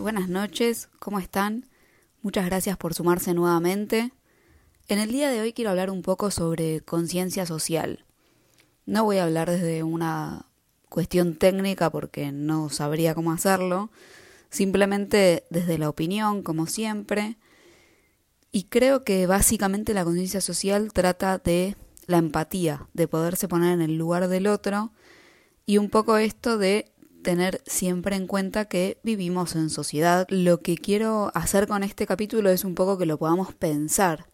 buenas noches, ¿cómo están? Muchas gracias por sumarse nuevamente. En el día de hoy quiero hablar un poco sobre conciencia social. No voy a hablar desde una cuestión técnica porque no sabría cómo hacerlo, simplemente desde la opinión, como siempre. Y creo que básicamente la conciencia social trata de la empatía, de poderse poner en el lugar del otro y un poco esto de tener siempre en cuenta que vivimos en sociedad. Lo que quiero hacer con este capítulo es un poco que lo podamos pensar.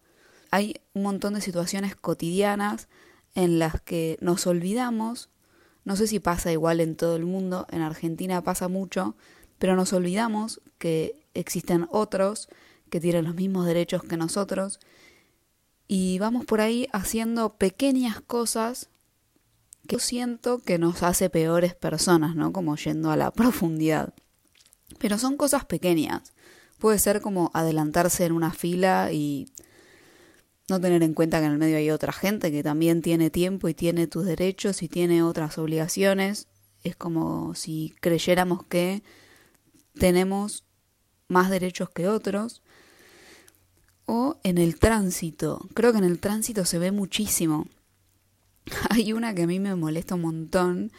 Hay un montón de situaciones cotidianas en las que nos olvidamos, no sé si pasa igual en todo el mundo, en Argentina pasa mucho, pero nos olvidamos que existen otros que tienen los mismos derechos que nosotros y vamos por ahí haciendo pequeñas cosas que siento que nos hace peores personas, ¿no? Como yendo a la profundidad. Pero son cosas pequeñas. Puede ser como adelantarse en una fila y no tener en cuenta que en el medio hay otra gente que también tiene tiempo y tiene tus derechos y tiene otras obligaciones. Es como si creyéramos que tenemos más derechos que otros. O en el tránsito. Creo que en el tránsito se ve muchísimo. Hay una que a mí me molesta un montón,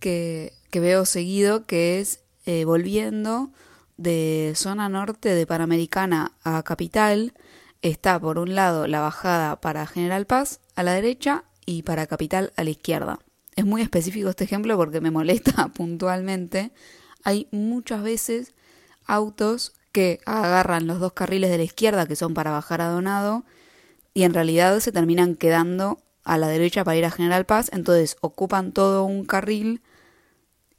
que, veo seguido, que es eh, volviendo de zona norte de Panamericana a Capital. Está por un lado la bajada para General Paz a la derecha y para Capital a la izquierda. Es muy específico este ejemplo porque me molesta puntualmente. Hay muchas veces autos que agarran los dos carriles de la izquierda que son para bajar a Donado y en realidad se terminan quedando a la derecha para ir a General Paz, entonces ocupan todo un carril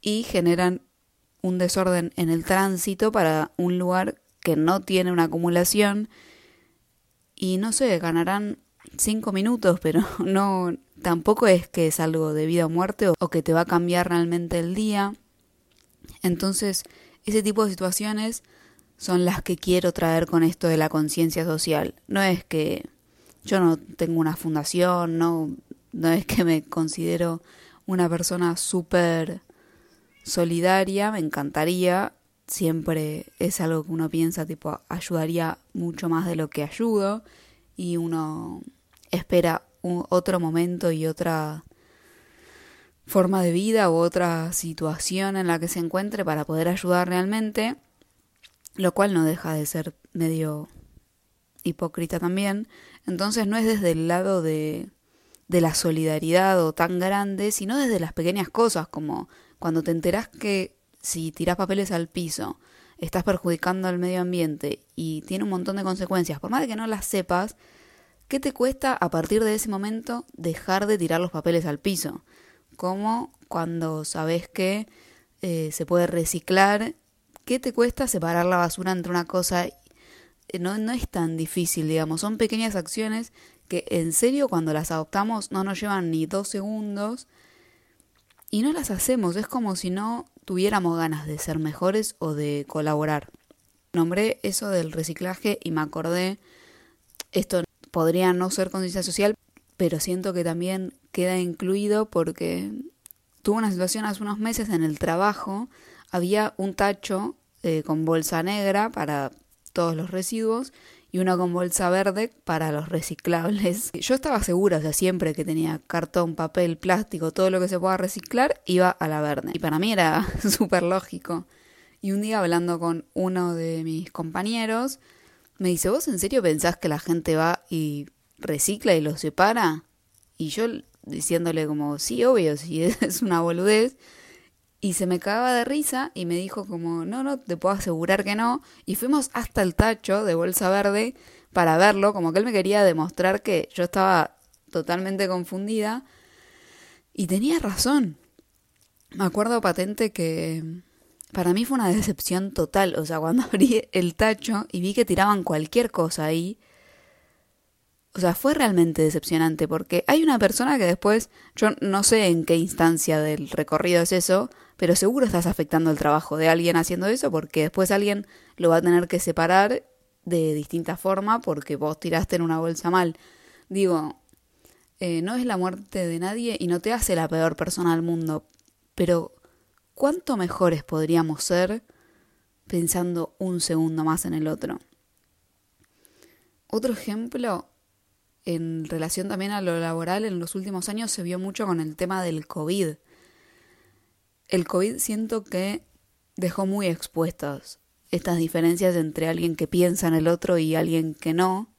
y generan un desorden en el tránsito para un lugar que no tiene una acumulación y no sé, ganarán cinco minutos, pero no tampoco es que es algo de vida o muerte o que te va a cambiar realmente el día. Entonces, ese tipo de situaciones son las que quiero traer con esto de la conciencia social. No es que yo no tengo una fundación, no, no es que me considero una persona súper solidaria, me encantaría, siempre es algo que uno piensa, tipo, ayudaría mucho más de lo que ayudo y uno espera un, otro momento y otra forma de vida u otra situación en la que se encuentre para poder ayudar realmente, lo cual no deja de ser medio hipócrita también. Entonces no es desde el lado de, de la solidaridad o tan grande, sino desde las pequeñas cosas, como cuando te enterás que si tiras papeles al piso estás perjudicando al medio ambiente y tiene un montón de consecuencias, por más de que no las sepas, ¿qué te cuesta a partir de ese momento dejar de tirar los papeles al piso? Como cuando sabes que eh, se puede reciclar, ¿qué te cuesta separar la basura entre una cosa no, no es tan difícil, digamos, son pequeñas acciones que en serio cuando las adoptamos no nos llevan ni dos segundos y no las hacemos, es como si no tuviéramos ganas de ser mejores o de colaborar. Nombré eso del reciclaje y me acordé, esto podría no ser conciencia social, pero siento que también queda incluido porque tuve una situación hace unos meses en el trabajo, había un tacho eh, con bolsa negra para todos los residuos y una con bolsa verde para los reciclables. Yo estaba segura, o sea, siempre que tenía cartón, papel, plástico, todo lo que se pueda reciclar, iba a la verde. Y para mí era súper lógico. Y un día hablando con uno de mis compañeros, me dice, ¿vos en serio pensás que la gente va y recicla y lo separa? Y yo diciéndole como, sí, obvio, si es una boludez. Y se me cagaba de risa y me dijo como, no, no, te puedo asegurar que no. Y fuimos hasta el tacho de bolsa verde para verlo, como que él me quería demostrar que yo estaba totalmente confundida. Y tenía razón. Me acuerdo patente que para mí fue una decepción total. O sea, cuando abrí el tacho y vi que tiraban cualquier cosa ahí, o sea, fue realmente decepcionante porque hay una persona que después, yo no sé en qué instancia del recorrido es eso, pero seguro estás afectando el trabajo de alguien haciendo eso porque después alguien lo va a tener que separar de distinta forma porque vos tiraste en una bolsa mal. Digo, eh, no es la muerte de nadie y no te hace la peor persona del mundo, pero ¿cuánto mejores podríamos ser pensando un segundo más en el otro. Otro ejemplo, en relación también a lo laboral, en los últimos años se vio mucho con el tema del COVID. El COVID siento que dejó muy expuestas estas diferencias entre alguien que piensa en el otro y alguien que no.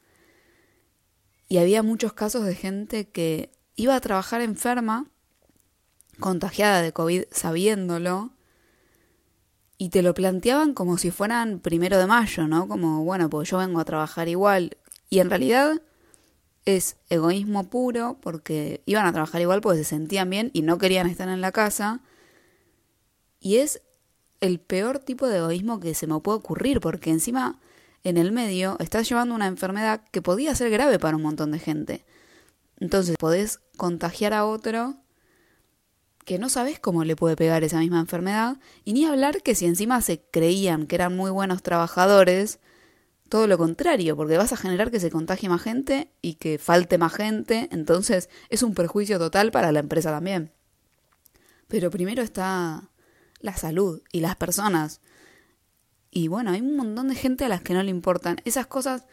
Y había muchos casos de gente que iba a trabajar enferma, contagiada de COVID sabiéndolo, y te lo planteaban como si fueran primero de mayo, ¿no? Como, bueno, pues yo vengo a trabajar igual. Y en realidad es egoísmo puro porque iban a trabajar igual porque se sentían bien y no querían estar en la casa. Y es el peor tipo de egoísmo que se me puede ocurrir porque encima en el medio estás llevando una enfermedad que podía ser grave para un montón de gente. Entonces podés contagiar a otro que no sabes cómo le puede pegar esa misma enfermedad, y ni hablar que si encima se creían que eran muy buenos trabajadores, todo lo contrario, porque vas a generar que se contagie más gente y que falte más gente, entonces es un perjuicio total para la empresa también. Pero primero está la salud y las personas. Y bueno, hay un montón de gente a las que no le importan. Esas cosas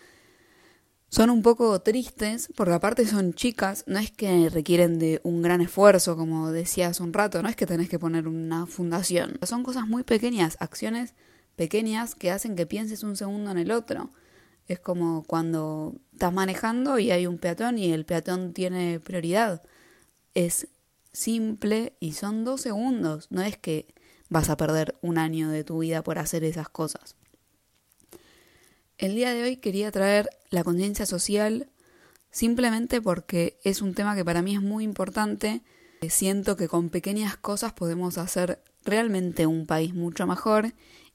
son un poco tristes, porque aparte son chicas, no es que requieren de un gran esfuerzo, como decía hace un rato, no es que tenés que poner una fundación. Son cosas muy pequeñas, acciones pequeñas que hacen que pienses un segundo en el otro. Es como cuando estás manejando y hay un peatón y el peatón tiene prioridad. Es simple y son dos segundos, no es que vas a perder un año de tu vida por hacer esas cosas. El día de hoy quería traer la conciencia social simplemente porque es un tema que para mí es muy importante. Siento que con pequeñas cosas podemos hacer realmente un país mucho mejor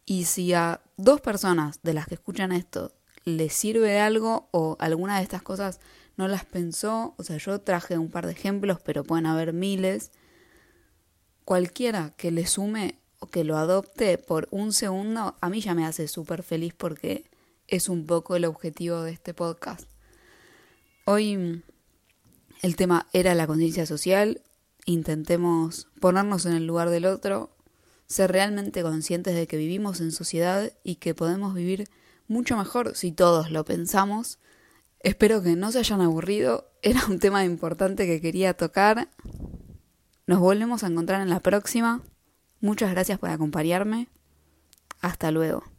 y si a dos personas de las que escuchan esto les sirve algo o alguna de estas cosas no las pensó, o sea, yo traje un par de ejemplos, pero pueden haber miles, cualquiera que le sume o que lo adopte por un segundo, a mí ya me hace súper feliz porque es un poco el objetivo de este podcast. Hoy el tema era la conciencia social, intentemos ponernos en el lugar del otro, ser realmente conscientes de que vivimos en sociedad y que podemos vivir mucho mejor si todos lo pensamos. Espero que no se hayan aburrido, era un tema importante que quería tocar. Nos volvemos a encontrar en la próxima. Muchas gracias por acompañarme. Hasta luego.